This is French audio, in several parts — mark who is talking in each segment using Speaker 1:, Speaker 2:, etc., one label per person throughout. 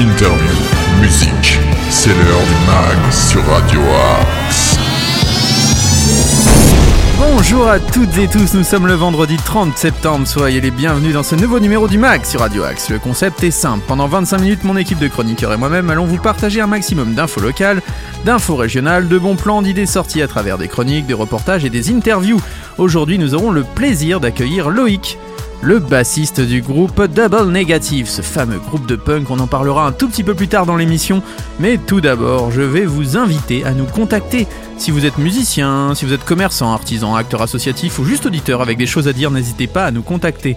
Speaker 1: interview, musique. C'est l'heure du mag sur Radio Axe.
Speaker 2: Bonjour à toutes et tous, nous sommes le vendredi 30 septembre, soyez les bienvenus dans ce nouveau numéro du MAG sur Radio Axe. Le concept est simple, pendant 25 minutes, mon équipe de chroniqueurs et moi-même allons vous partager un maximum d'infos locales, d'infos régionales, de bons plans, d'idées sorties à travers des chroniques, des reportages et des interviews. Aujourd'hui, nous aurons le plaisir d'accueillir Loïc le bassiste du groupe Double Negative, ce fameux groupe de punk, on en parlera un tout petit peu plus tard dans l'émission, mais tout d'abord, je vais vous inviter à nous contacter. Si vous êtes musicien, si vous êtes commerçant, artisan, acteur associatif ou juste auditeur avec des choses à dire, n'hésitez pas à nous contacter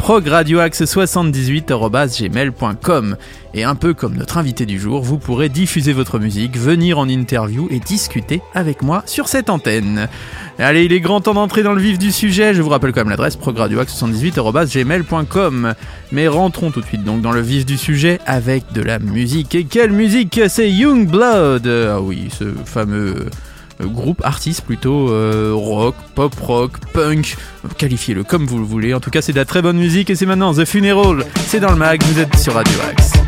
Speaker 2: progradioaxe78.gmail.com Et un peu comme notre invité du jour, vous pourrez diffuser votre musique, venir en interview et discuter avec moi sur cette antenne. Allez, il est grand temps d'entrer dans le vif du sujet. Je vous rappelle quand même l'adresse progradioaxe78.gmail.com. Mais rentrons tout de suite donc dans le vif du sujet avec de la musique. Et quelle musique? C'est Young Blood Ah oui, ce fameux groupe, artiste plutôt, euh, rock, pop rock, punk, qualifiez-le comme vous le voulez. En tout cas, c'est de la très bonne musique et c'est maintenant The Funeral. C'est dans le mag, vous êtes sur Radio Axe.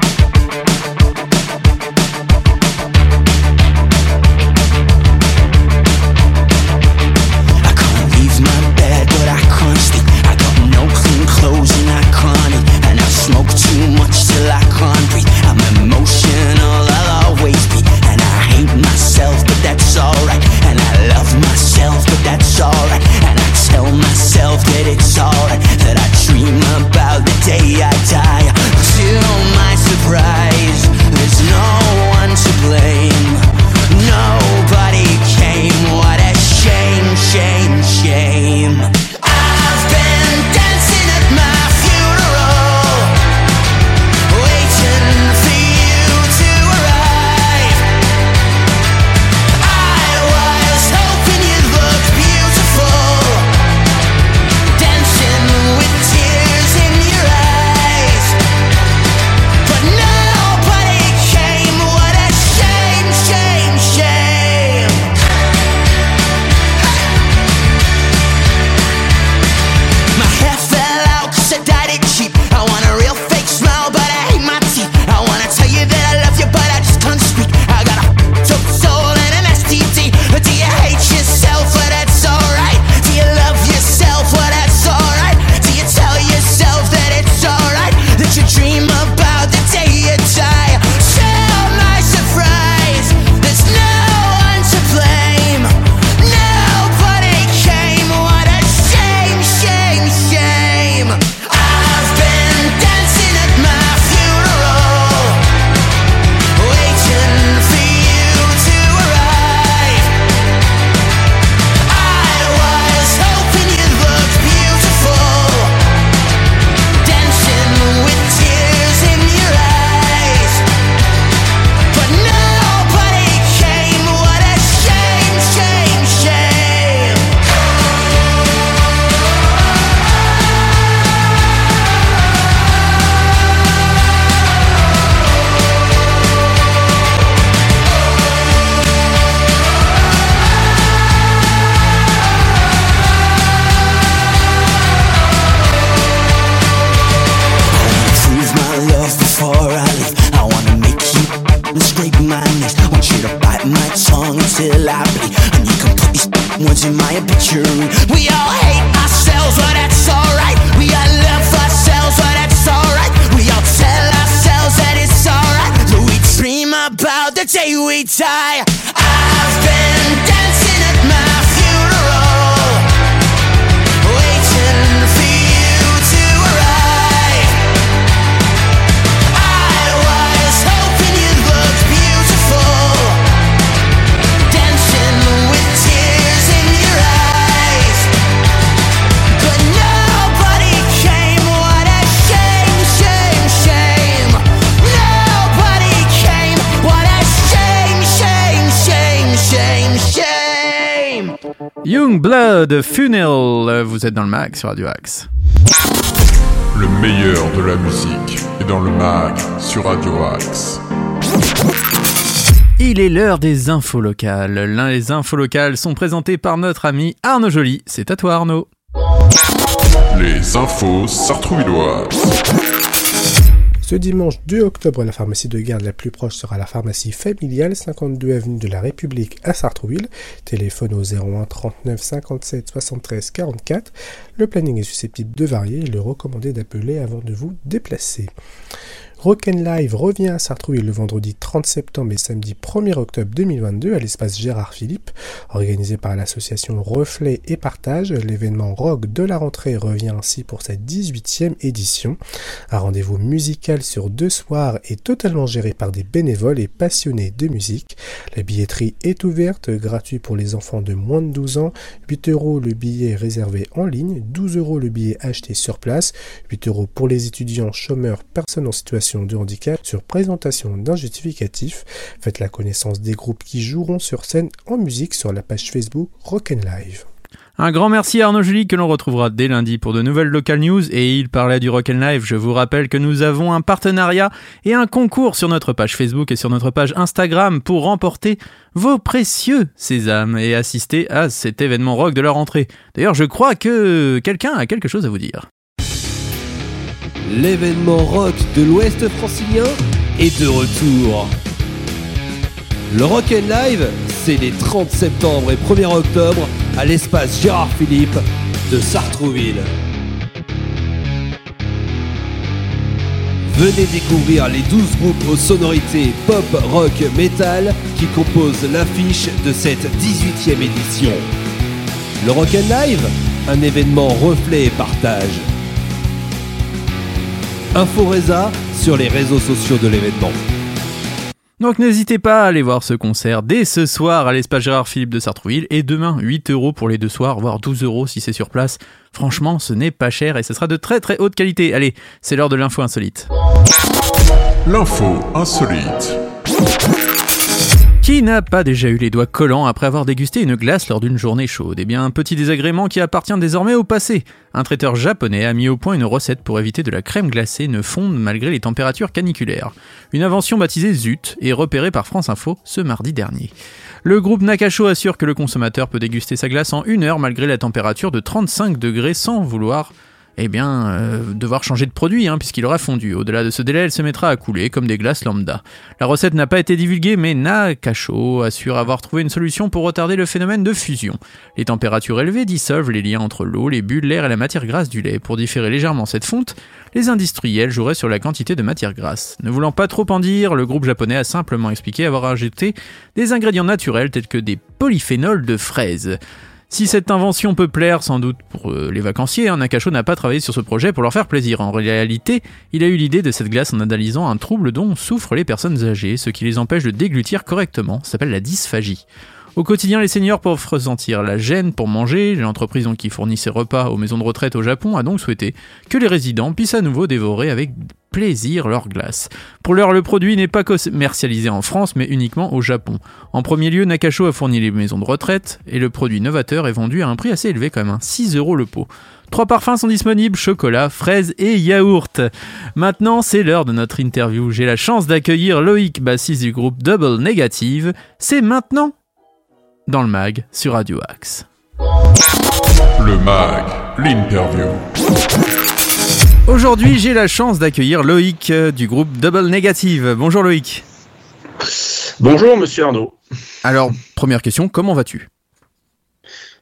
Speaker 3: You scrape my knees. Want you to bite my tongue until I bleed. And you can put these words in my obituary. We all hate ourselves, but that's alright. We all love ourselves, but that's alright. We all tell ourselves that it's alright. But we dream about the day we die. I've been dancing shame.
Speaker 2: Young Blood Funeral, vous êtes dans le mag sur Radio Axe.
Speaker 1: Le meilleur de la musique est dans le mag sur Radio Axe.
Speaker 2: Il est l'heure des infos locales. L'un des infos locales sont présentées par notre ami Arnaud Joly. C'est à toi Arnaud.
Speaker 1: Les infos sartrouvilloises.
Speaker 4: Ce dimanche 2 octobre, la pharmacie de garde la plus proche sera la pharmacie familiale, 52 avenue de la République à Sartrouville. Téléphone au 01 39 57 73 44. Le planning est susceptible de varier. Il est recommandé d'appeler avant de vous déplacer. Rock'n'Live revient à Sartrouville le vendredi 30 septembre et samedi 1er octobre 2022 à l'espace Gérard Philippe. Organisé par l'association Reflet et Partage, l'événement rock de la rentrée revient ainsi pour sa 18e édition. Un rendez-vous musical sur deux soirs et totalement géré par des bénévoles et passionnés de musique. La billetterie est ouverte, gratuit pour les enfants de moins de 12 ans, 8 euros le billet réservé en ligne, 12 euros le billet acheté sur place, 8 euros pour les étudiants, chômeurs, personnes en situation de handicap sur présentation d'un justificatif. Faites la connaissance des groupes qui joueront sur scène en musique sur la page Facebook Rock'n'Live.
Speaker 2: Un grand merci à Arnaud Julie que l'on retrouvera dès lundi pour de nouvelles local news et il parlait du Rock'n'Live. Je vous rappelle que nous avons un partenariat et un concours sur notre page Facebook et sur notre page Instagram pour remporter vos précieux sésames et assister à cet événement rock de la rentrée. D'ailleurs, je crois que quelqu'un a quelque chose à vous dire
Speaker 5: l'événement rock de l'Ouest francilien est de retour. Le Rock Live, c'est les 30 septembre et 1er octobre à l'espace Gérard Philippe de Sartrouville. Venez découvrir les 12 groupes aux sonorités pop, rock, metal qui composent l'affiche de cette 18e édition. Le Rock Live, un événement reflet et partage. Inforesa sur les réseaux sociaux de l'événement.
Speaker 2: Donc n'hésitez pas à aller voir ce concert dès ce soir à l'espace Gérard Philippe de Sartrouville et demain 8 euros pour les deux soirs, voire 12 euros si c'est sur place. Franchement, ce n'est pas cher et ce sera de très très haute qualité. Allez, c'est l'heure de l'info insolite.
Speaker 1: L'info insolite.
Speaker 2: Qui n'a pas déjà eu les doigts collants après avoir dégusté une glace lors d'une journée chaude? Eh bien, un petit désagrément qui appartient désormais au passé. Un traiteur japonais a mis au point une recette pour éviter de la crème glacée ne fonde malgré les températures caniculaires. Une invention baptisée ZUT et repérée par France Info ce mardi dernier. Le groupe Nakasho assure que le consommateur peut déguster sa glace en une heure malgré la température de 35 degrés sans vouloir eh bien, euh, devoir changer de produit, hein, puisqu'il aura fondu. Au-delà de ce délai, elle se mettra à couler, comme des glaces lambda. La recette n'a pas été divulguée, mais Nakacho assure avoir trouvé une solution pour retarder le phénomène de fusion. Les températures élevées dissolvent les liens entre l'eau, les bulles, l'air et la matière grasse du lait. Pour différer légèrement cette fonte, les industriels joueraient sur la quantité de matière grasse. Ne voulant pas trop en dire, le groupe japonais a simplement expliqué avoir ajouté des ingrédients naturels tels que des polyphénols de fraises. Si cette invention peut plaire sans doute pour euh, les vacanciers, hein, Nakacho n'a pas travaillé sur ce projet pour leur faire plaisir. En réalité, il a eu l'idée de cette glace en analysant un trouble dont souffrent les personnes âgées, ce qui les empêche de déglutir correctement, ça s'appelle la dysphagie. Au quotidien, les seniors peuvent ressentir la gêne pour manger. L'entreprise qui fournit ses repas aux maisons de retraite au Japon a donc souhaité que les résidents puissent à nouveau dévorer avec plaisir leur glace. Pour l'heure, le produit n'est pas commercialisé en France, mais uniquement au Japon. En premier lieu, Nakacho a fourni les maisons de retraite, et le produit novateur est vendu à un prix assez élevé quand même, 6 euros le pot. Trois parfums sont disponibles, chocolat, fraise et yaourt. Maintenant, c'est l'heure de notre interview. J'ai la chance d'accueillir Loïc, bassiste du groupe Double Negative. C'est maintenant dans le mag sur Radio Axe.
Speaker 1: Le mag, l'interview.
Speaker 2: Aujourd'hui, j'ai la chance d'accueillir Loïc euh, du groupe Double Negative. Bonjour Loïc.
Speaker 6: Bonjour Monsieur Arnaud.
Speaker 2: Alors, première question, comment vas-tu?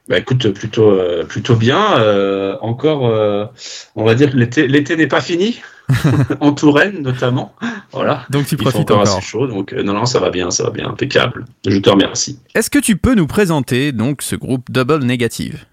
Speaker 6: Bah écoute, plutôt euh, plutôt bien. Euh, encore, on va dire que l'été l'été n'est pas fini. en Touraine notamment. Voilà.
Speaker 2: Donc tu profites
Speaker 6: encore.
Speaker 2: encore.
Speaker 6: assez chaud, donc euh, non, non, ça va bien, ça va bien, impeccable. Je te remercie.
Speaker 2: Est-ce que tu peux nous présenter donc ce groupe Double Negative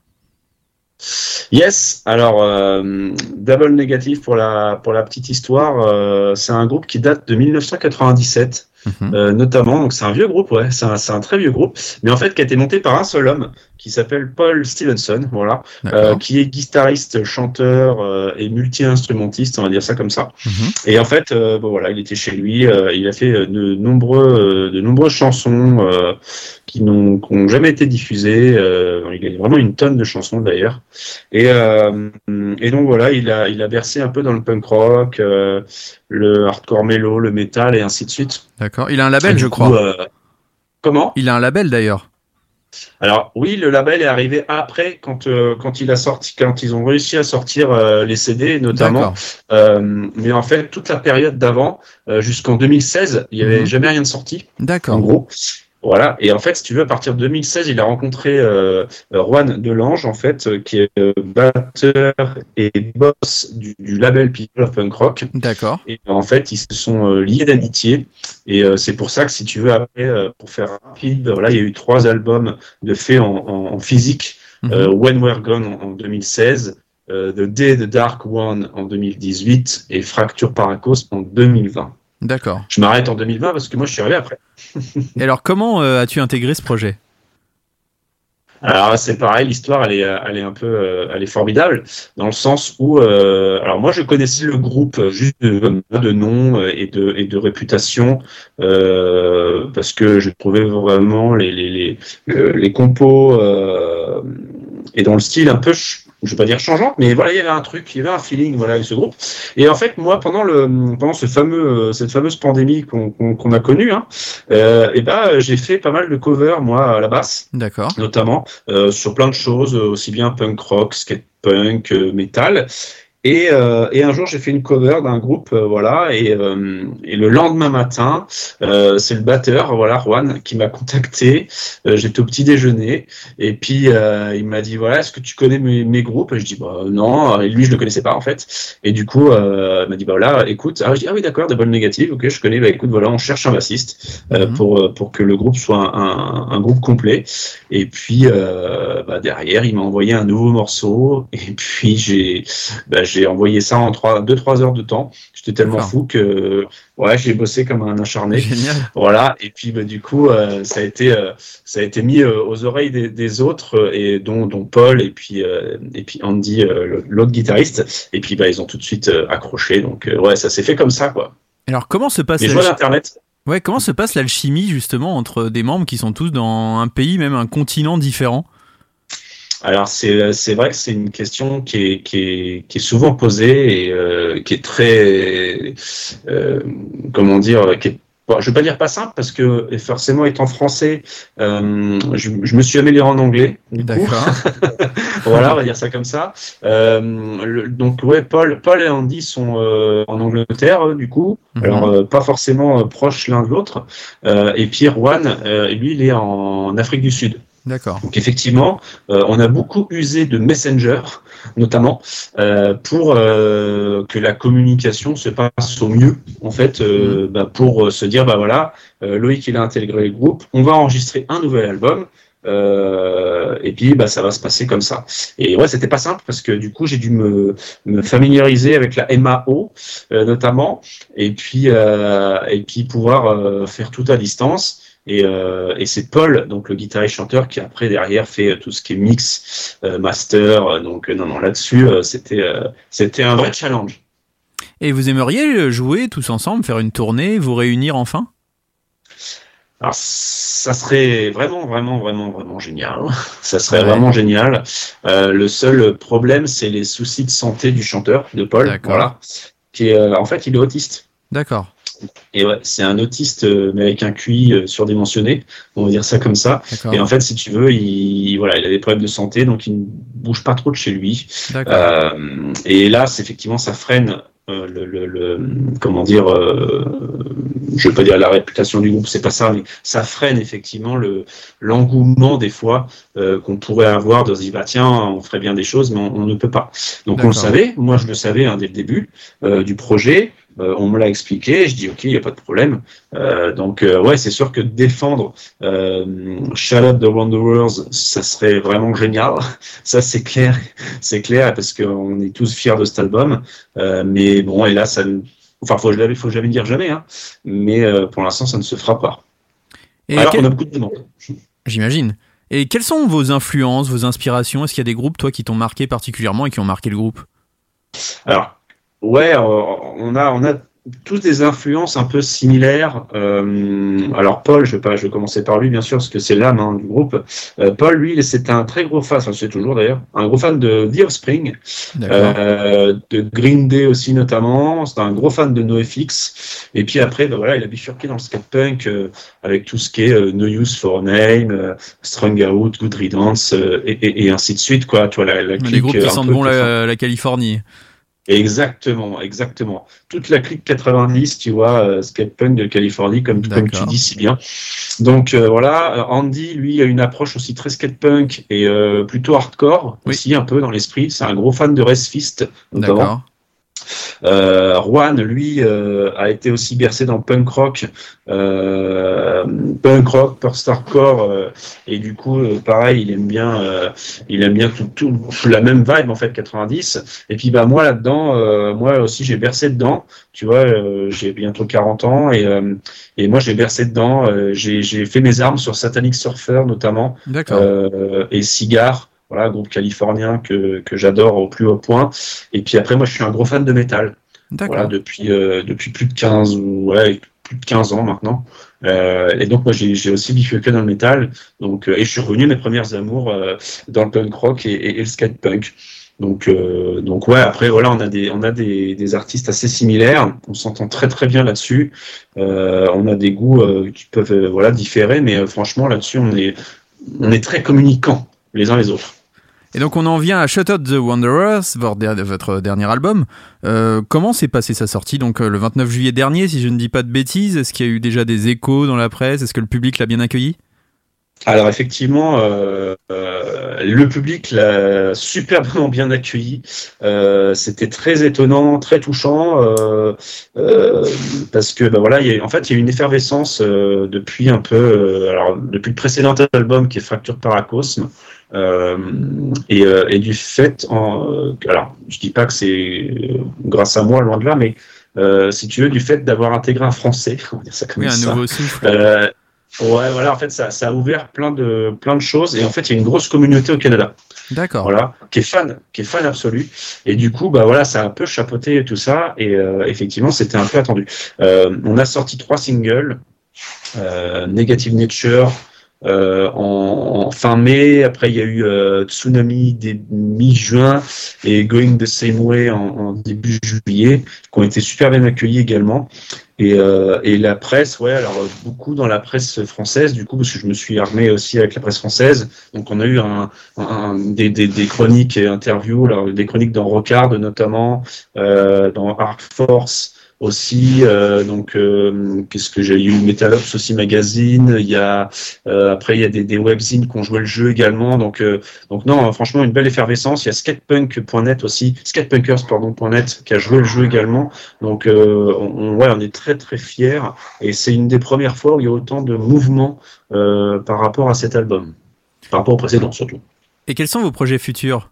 Speaker 6: Yes, alors euh, Double Negative pour la pour la petite histoire, euh, c'est un groupe qui date de 1997.
Speaker 2: Mhm.
Speaker 6: Euh, notamment, donc c'est un vieux groupe, ouais, c'est un, c'est un très vieux groupe, mais en fait qui a été monté par un seul homme qui s'appelle Paul Stevenson, voilà, euh, qui est guitariste, chanteur euh, et multi-instrumentiste, on va dire ça comme ça.
Speaker 2: Mhm.
Speaker 6: Et en fait, euh, bon voilà, il était chez lui, il a fait de nombreux, de nombreuses chansons qui n'ont jamais été diffusées. il a vraiment une tonne de chansons d'ailleurs. Et, et donc voilà, il a, il a bercé un peu dans le punk rock, le hardcore mélo, le metal et ainsi de suite.
Speaker 2: D'accord. Il a un label,
Speaker 6: Et
Speaker 2: je
Speaker 6: coup,
Speaker 2: crois.
Speaker 6: comment?
Speaker 2: Il a un label d'ailleurs.
Speaker 6: Alors oui, le label est arrivé après quand euh, quand il a sorti quand ils ont réussi à sortir euh, les CD notamment. Euh, mais en fait toute la période d'avant euh, jusqu'en 2016, il y avait
Speaker 2: Mhm.
Speaker 6: jamais rien de sorti en
Speaker 2: D'accord.
Speaker 6: gros. Voilà. Et en fait, si tu veux, à partir de 2016, il a rencontré euh, Juan Delange, en fait, euh, qui est euh, batteur et boss du, du label People of Punk Rock.
Speaker 2: D'accord.
Speaker 6: Et en fait, ils se sont euh, liés d'amitié. Et euh, c'est pour ça que si tu veux, après, euh, pour faire rapide, voilà, il y a eu trois albums de faits en, en, en physique.
Speaker 2: Mhm.
Speaker 6: Euh, When We're Gone en, en 2016, euh, The Day the Dark One en 2018 et Fracture Paracos en 2020.
Speaker 2: D'accord.
Speaker 6: Je m'arrête en 2020 parce que moi, je suis arrivé après.
Speaker 2: Et alors, comment euh, as-tu intégré ce projet?
Speaker 6: Alors c'est pareil, l'histoire elle est, euh, elle est un peu, euh, elle est formidable dans le sens où, euh, alors moi je connaissais le groupe juste de, de nom et de et de réputation euh, parce que je trouvais vraiment les les les, les compos et dans le style un peu, je vais pas dire changeant, mais voilà il y avait un truc, il y avait un feeling voilà avec ce groupe. Et en fait moi pendant le pendant ce fameux cette fameuse pandémie qu'on qu'on qu'on a connue, hein, euh, et ben j'ai fait pas mal de covers moi à la basse
Speaker 2: D'accord.
Speaker 6: notamment euh, sur plein de choses, aussi bien punk rock, skate punk, euh, metal. Et, euh, et un jour, j'ai fait une cover d'un groupe, euh, voilà, et, euh, et le lendemain matin, euh, c'est le batteur, voilà, Juan, qui m'a contacté. Euh, J'étais au petit déjeuner, et puis euh, il m'a dit, voilà, est-ce que tu connais mes, mes groupes? Et je dis, bah non, et lui, je le connaissais pas en fait. Et du coup, euh, il m'a dit, bah voilà, écoute, ah, je dis, ah oui, d'accord, Double Negative, ok, je connais, bah écoute, voilà, on cherche un bassiste euh,
Speaker 2: Mhm.
Speaker 6: pour pour que le groupe soit un, un, un groupe complet. Et puis euh, bah, derrière, il m'a envoyé un nouveau morceau. Et puis j'ai bah, j'ai envoyé ça en trois, deux trois heures de temps. J'étais tellement fou que ouais, j'ai bossé comme un acharné.
Speaker 2: Génial.
Speaker 6: Voilà. Et puis bah, du coup, euh, ça a été euh, ça a été mis euh, aux oreilles des, des autres et dont dont Paul et puis et puis Andy, l'autre guitariste. Et puis bah ils ont tout de suite accroché. Donc ouais, ça s'est fait comme ça quoi.
Speaker 2: Alors, comment se passe
Speaker 6: Les
Speaker 2: l'alchi-
Speaker 6: joies d'internet.
Speaker 2: Ouais, comment se passe l'alchimie justement entre des membres qui sont tous dans un pays, même un continent différent?
Speaker 6: Alors c'est c'est vrai que c'est une question qui est qui est qui est souvent posée et euh, qui est très euh, comment dire qui est bon, je vais pas dire pas simple parce que forcément étant français euh, je, je me suis amélioré en anglais.
Speaker 2: D'accord.
Speaker 6: voilà on va dire ça comme ça euh, le- donc ouais Paul Paul et Andy sont euh, en Angleterre du coup
Speaker 2: Mhm.
Speaker 6: alors euh, pas forcément proches l'un de l'autre euh, et puis Juan euh, lui il est en Afrique du Sud
Speaker 2: D'accord.
Speaker 6: donc effectivement, euh, on a beaucoup usé de Messenger, notamment, euh, pour euh, que la communication se passe au mieux, en fait, euh, bah, pour se dire, bah voilà, Loïc il a intégré le groupe, on va enregistrer un nouvel album. et puis bah ça va se passer comme ça. Et ouais, c'était pas simple parce que du coup j'ai dû me, me familiariser avec la MAO notamment, et puis et puis pouvoir faire tout à distance. Et, euh, et c'est Paul, donc le guitariste chanteur, qui après derrière fait euh, tout ce qui est mix, euh, master. Donc non, non, là-dessus, c'était c'était un vrai challenge.
Speaker 2: Et vous aimeriez jouer tous ensemble, faire une tournée, vous réunir enfin?
Speaker 6: Alors ça serait vraiment, vraiment, vraiment, vraiment génial. Ça serait
Speaker 2: Ouais.
Speaker 6: vraiment génial. Euh, le seul problème, c'est les soucis de santé du chanteur, de Paul.
Speaker 2: D'accord.
Speaker 6: Voilà. Qui est, euh, en fait, il est autiste.
Speaker 2: D'accord.
Speaker 6: Et ouais, c'est un autiste, mais avec un QI surdimensionné. On va dire ça comme ça. Et en fait, si tu veux, il, voilà, il a des problèmes de santé, donc il ne bouge pas trop de chez lui. Euh, et là, c'est effectivement, ça freine euh, le, le, le- comment dire, euh, je veux pas dire la réputation du groupe, c'est pas ça, mais ça freine effectivement le l'engouement des fois euh, qu'on pourrait avoir de se dire bah tiens, on ferait bien des choses, mais on, on ne peut pas. Donc on le savait, moi je le savais hein, dès le début du projet. Euh, on me l'a expliqué, je dis ok, il n'y a pas de problème. Euh, donc euh, ouais, c'est sûr que défendre euh, the Wanderers, ça serait vraiment génial. Ça c'est clair, c'est clair parce qu'on est tous fiers de cet album. Euh, mais bon, et là, ça, ne- enfin, faut, faut jamais dire jamais, hein. Mais pour l'instant, ça ne se fera pas.
Speaker 2: Et
Speaker 6: Alors
Speaker 2: quel-
Speaker 6: qu'on a beaucoup de demandes.
Speaker 2: J'imagine. Et quelles sont vos influences, vos inspirations? Est-ce qu'il y a des groupes, toi, qui t'ont marqué particulièrement et qui ont marqué le groupe?
Speaker 6: Alors, ouais, on a, on a tous des influences un peu similaires. Euh, alors Paul, je vais pas, je vais commencer par lui bien sûr parce que c'est l'âme hein, du groupe. Euh, Paul, lui, c'est un très gros fan, enfin, c'est toujours d'ailleurs, un gros fan de The Offspring, euh, de Green Day aussi notamment. C'est un gros fan de NoFX. Et puis après, bah, voilà, il a bifurqué dans le skatepunk euh, avec tout ce qui est euh, No Use for Name, euh, Strung Out, Good Riddance euh, et, et, et ainsi de suite quoi. Tu vois la, la
Speaker 2: Des
Speaker 6: clique,
Speaker 2: groupes
Speaker 6: euh,
Speaker 2: qui sentent bon la, la Californie.
Speaker 6: Exactement, exactement. Toute la clique 90, tu vois, euh, skatepunk de Californie, comme, comme tu dis si bien. Donc euh, voilà, euh, Andy, lui, a une approche aussi très skatepunk et euh, plutôt hardcore
Speaker 2: Oui.
Speaker 6: aussi, un peu dans l'esprit. C'est un gros fan de Rest Fist, notamment. Euh, Juan, lui, euh, a été aussi bercé dans punk rock, euh, punk rock, post-hardcore, euh, et du coup, euh, pareil, il aime bien, euh, il aime bien tout, tout, la même vibe en fait, 90. Et puis bah moi là-dedans, euh, moi aussi j'ai bercé dedans. Tu vois, euh, j'ai bientôt 40 ans et euh, et moi j'ai bercé dedans. euh, j'ai j'ai fait mes armes sur Satanic Surfer notamment euh, et Cigar, voilà, groupe californien que, que j'adore au plus haut point. Et puis après, moi, je suis un gros fan de métal,
Speaker 2: D'accord.
Speaker 6: voilà, depuis, euh, depuis plus de 15, ou- ouais, plus de 15 ans maintenant. Euh, et donc, moi, j'ai aussi bifurqué dans le métal. Donc, euh, et je suis revenu à mes premières amours euh, dans le punk rock et, et, et le skate punk. Donc, euh, donc ouais, après, voilà, on a des, on a des, des artistes assez similaires. On s'entend très, très bien là-dessus. Euh, on a des goûts euh, qui peuvent, voilà, différer, mais euh, franchement, là-dessus, on est, on est très communicants les uns les autres.
Speaker 2: Et donc on en vient à Shut Out the Wanderers, votre der- votre dernier album. Euh, comment s'est passée sa sortie Donc euh, le 29 juillet dernier, si je ne dis pas de bêtises? Est-ce qu'il y a eu déjà des échos dans la presse? Est-ce que le public l'a bien accueilli?
Speaker 6: Alors effectivement, euh, le public l'a superbement bien accueilli. C'était très étonnant, très touchant, parce que bah voilà, il y a, en fait, il y a eu une effervescence depuis un peu, alors depuis le précédent album qui est Fracture Paracosme. Euh, et, euh, et du fait, en, euh, alors je dis pas que c'est grâce à moi, loin de là, mais si tu veux, du fait d'avoir intégré un Français, on va dire ça comme
Speaker 2: Oui, un
Speaker 6: ça.
Speaker 2: nouveau souffle.
Speaker 6: Ouais, voilà, en fait, ça, ça a ouvert plein de, plein de choses. Et en fait, il y a une grosse communauté au Canada,
Speaker 2: D'accord.
Speaker 6: voilà, qui est fan, qui est fan absolu. Et du coup, bah voilà, ça a un peu chapeauté tout ça. Et euh, effectivement, c'était un peu attendu. Euh, on a sorti trois singles, euh, Negative Nature. Euh, en, en fin mai, après il y a eu euh, Tsunami dès mi-juin et Going the Same Way en, en début juillet, qui ont été super bien accueillis également. Et, euh, et la presse, ouais, alors euh, beaucoup dans la presse française, du coup, parce que je me suis armé aussi avec la presse française. Donc, on a eu un, un- des, des, des chroniques et interviews, alors, des chroniques dans Rocard notamment, euh, dans Arc Force aussi. euh, donc, euh, qu'est-ce que j'ai eu? Metalops aussi magazine. Il y a euh, après il y a des, des webzines qui ont joué le jeu également. Donc, donc non, franchement, une belle effervescence. Il y a skatepunk.net aussi, skatepunkers pardon .net qui a joué le jeu également. Donc, on, ouais, on est très très fiers et c'est une des premières fois où il y a autant de mouvements par rapport à cet album, par rapport au précédent surtout.
Speaker 2: Et quels sont vos projets futurs?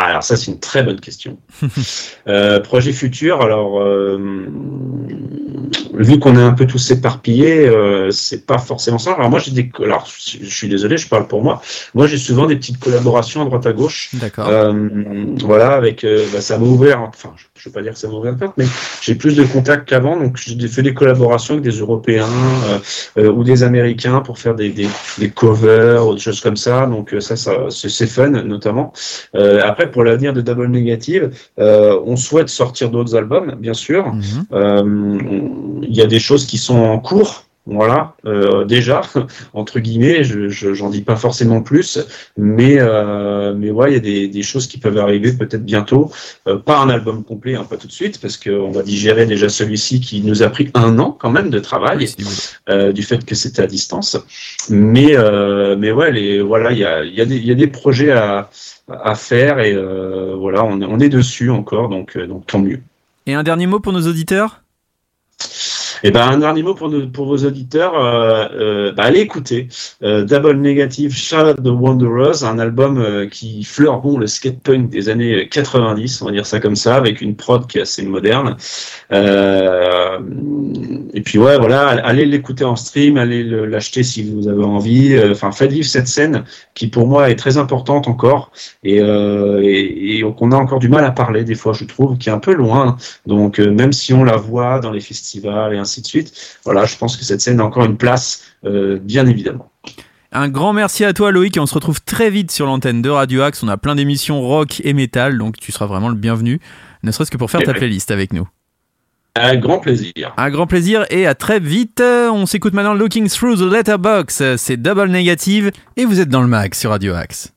Speaker 6: Ah, alors ça c'est une très bonne question. euh, projet futur, alors euh, vu qu'on est un peu tous éparpillés, euh, c'est pas forcément ça. Alors moi j'ai des, alors je suis désolé, je parle pour moi. Moi j'ai souvent des petites collaborations à droite à gauche.
Speaker 2: D'accord.
Speaker 6: Euh, voilà, avec euh, bah, ça m'a ouvert, enfin, je, je veux pas dire que ça m'a ouvert la porte, mais j'ai plus de contacts qu'avant, donc j'ai fait des collaborations avec des Européens euh, euh, ou des Américains pour faire des, des, des covers ou des choses comme ça. Donc ça, ça c'est fun notamment. Euh, après, pour l'avenir de Double Negative, euh, on souhaite sortir d'autres albums, bien sûr.
Speaker 2: Mhm.
Speaker 6: On- Il y a des choses qui sont en cours. Voilà, euh, déjà entre guillemets, je je- j'en dis pas forcément plus, mais euh, mais ouais, il y a des, des choses qui peuvent arriver peut-être bientôt. Euh, pas un album complet, hein, pas tout de suite, parce qu'on va digérer déjà celui-ci qui nous a pris un an quand même de travail
Speaker 2: Oui,
Speaker 6: du fait que c'était à distance. Mais mais ouais, les voilà, il y a il y a des il y a des projets à à faire et voilà, on est on est dessus encore, donc donc tant mieux.
Speaker 2: Et un dernier mot pour nos auditeurs?
Speaker 6: Et ben un dernier mot pour, pour vos auditeurs, euh, euh, bah, allez écouter euh, Double Negative Charlotte the Wanderers, un album qui fleure bon le skatepunk des années 90, on va dire ça comme ça, avec une prod qui est assez moderne. Et puis ouais, voilà, allez l'écouter en stream, allez le- l'acheter si vous avez envie. Enfin, faites vivre cette scène qui pour moi est très importante encore et, qu'on a encore du mal à parler des fois, je trouve, qui est un peu loin. Donc même si on la voit dans les festivals et de suite, voilà, je pense que cette scène a encore une place, euh, bien évidemment.
Speaker 7: Un grand merci à toi Loïc et on se retrouve très vite sur l'antenne de Radio Axe. On a plein d'émissions rock et métal, donc tu seras vraiment le bienvenu, ne serait-ce que pour faire
Speaker 6: Eh
Speaker 7: ta playlist avec nous.
Speaker 6: Un grand plaisir.
Speaker 7: Un grand plaisir et à très vite. On s'écoute maintenant Looking Through the Letterbox. C'est Double Negative et vous êtes dans le mag sur Radio Axe.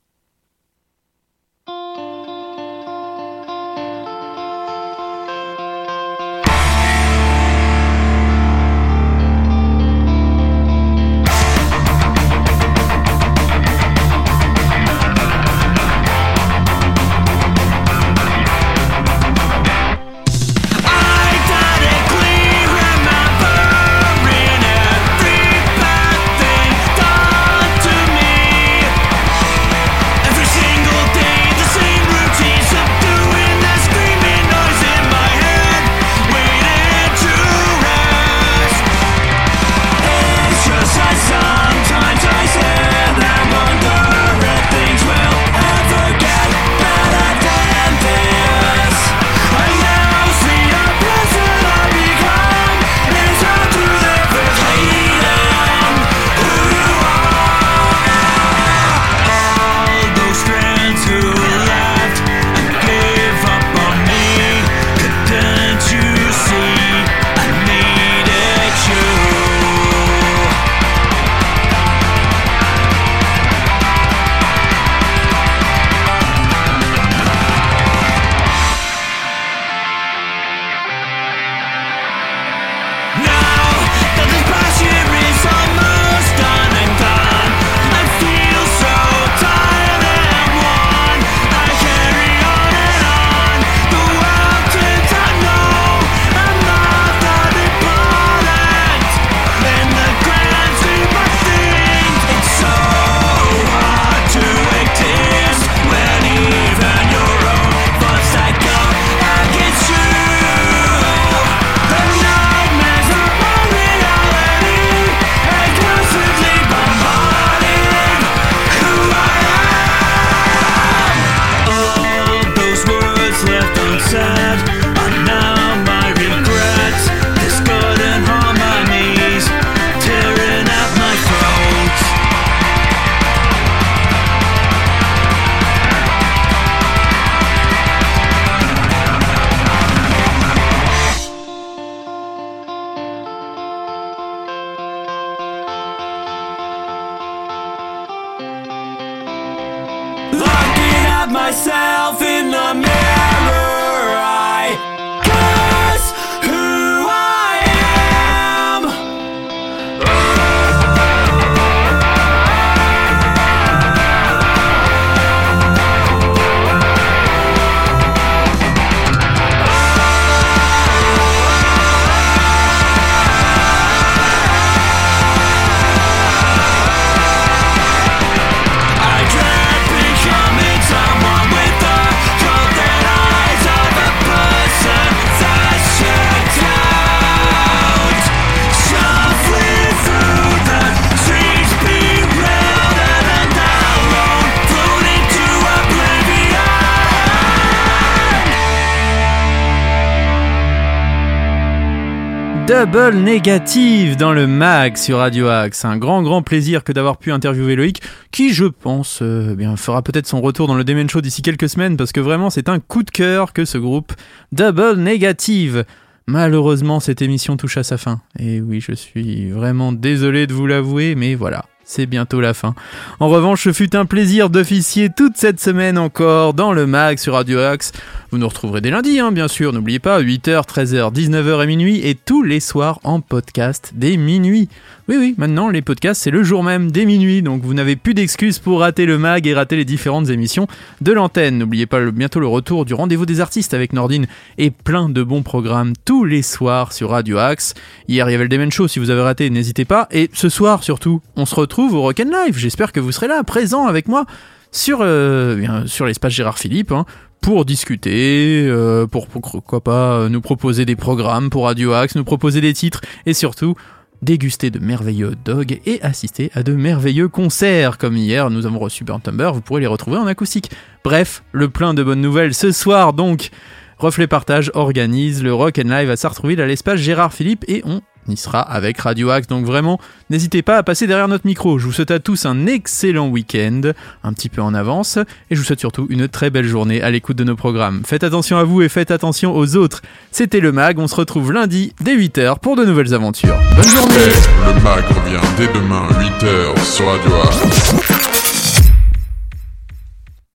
Speaker 7: Double Negative dans le mag sur Radio Axe. Un grand grand plaisir que d'avoir pu interviewer Loïc, qui je pense euh, eh bien fera peut-être son retour dans le Demen Show d'ici quelques semaines parce que vraiment c'est un coup de cœur que ce groupe Double Negative. Malheureusement cette émission touche à sa fin. Et oui je suis vraiment désolé de vous l'avouer mais voilà.
Speaker 2: C'est bientôt la fin. En revanche, ce fut un plaisir d'officier toute cette semaine encore dans le mag sur Radio Axe. Vous nous retrouverez dès lundi, hein, bien sûr, n'oubliez pas, 8h, 13h, 19h et minuit, et tous les soirs en podcast dès minuit. Oui, oui, maintenant les podcasts c'est le jour même dès minuit, donc vous n'avez plus d'excuses pour rater le mag et rater les différentes émissions de l'antenne. N'oubliez pas bientôt le retour du rendez-vous des artistes avec Nordine et plein de bons programmes tous les soirs sur Radio Axe. Hier il y avait le Demen Show, si vous avez raté, n'hésitez pas. Et ce soir surtout, on se retrouve au Rock'n'Live. J'espère que vous serez là, présent avec moi sur, euh, sur l'espace Gérard Philippe. Hein, pour discuter, euh, pour pourquoi pas euh, nous proposer des programmes pour Radio Axe, nous proposer des titres et surtout déguster de merveilleux dogs et assister à de merveilleux concerts. Comme hier, nous avons reçu Burn vous pourrez les retrouver en acoustique. Bref, le plein de bonnes nouvelles ce soir donc. Reflet Partage organise le Rock and Live à Sartreville à l'espace Gérard Philippe et on y sera avec Radio Axe. Donc vraiment, n'hésitez pas à passer derrière notre micro. Je vous souhaite à tous un excellent week-end, un petit peu en avance, et je vous souhaite surtout une très belle journée à l'écoute de nos programmes. Faites attention à vous et faites attention aux autres. C'était le MAG, on se retrouve lundi dès 8h pour de nouvelles aventures. Bonne journée
Speaker 1: Le MAG revient dès demain 8h sur Radio Axe.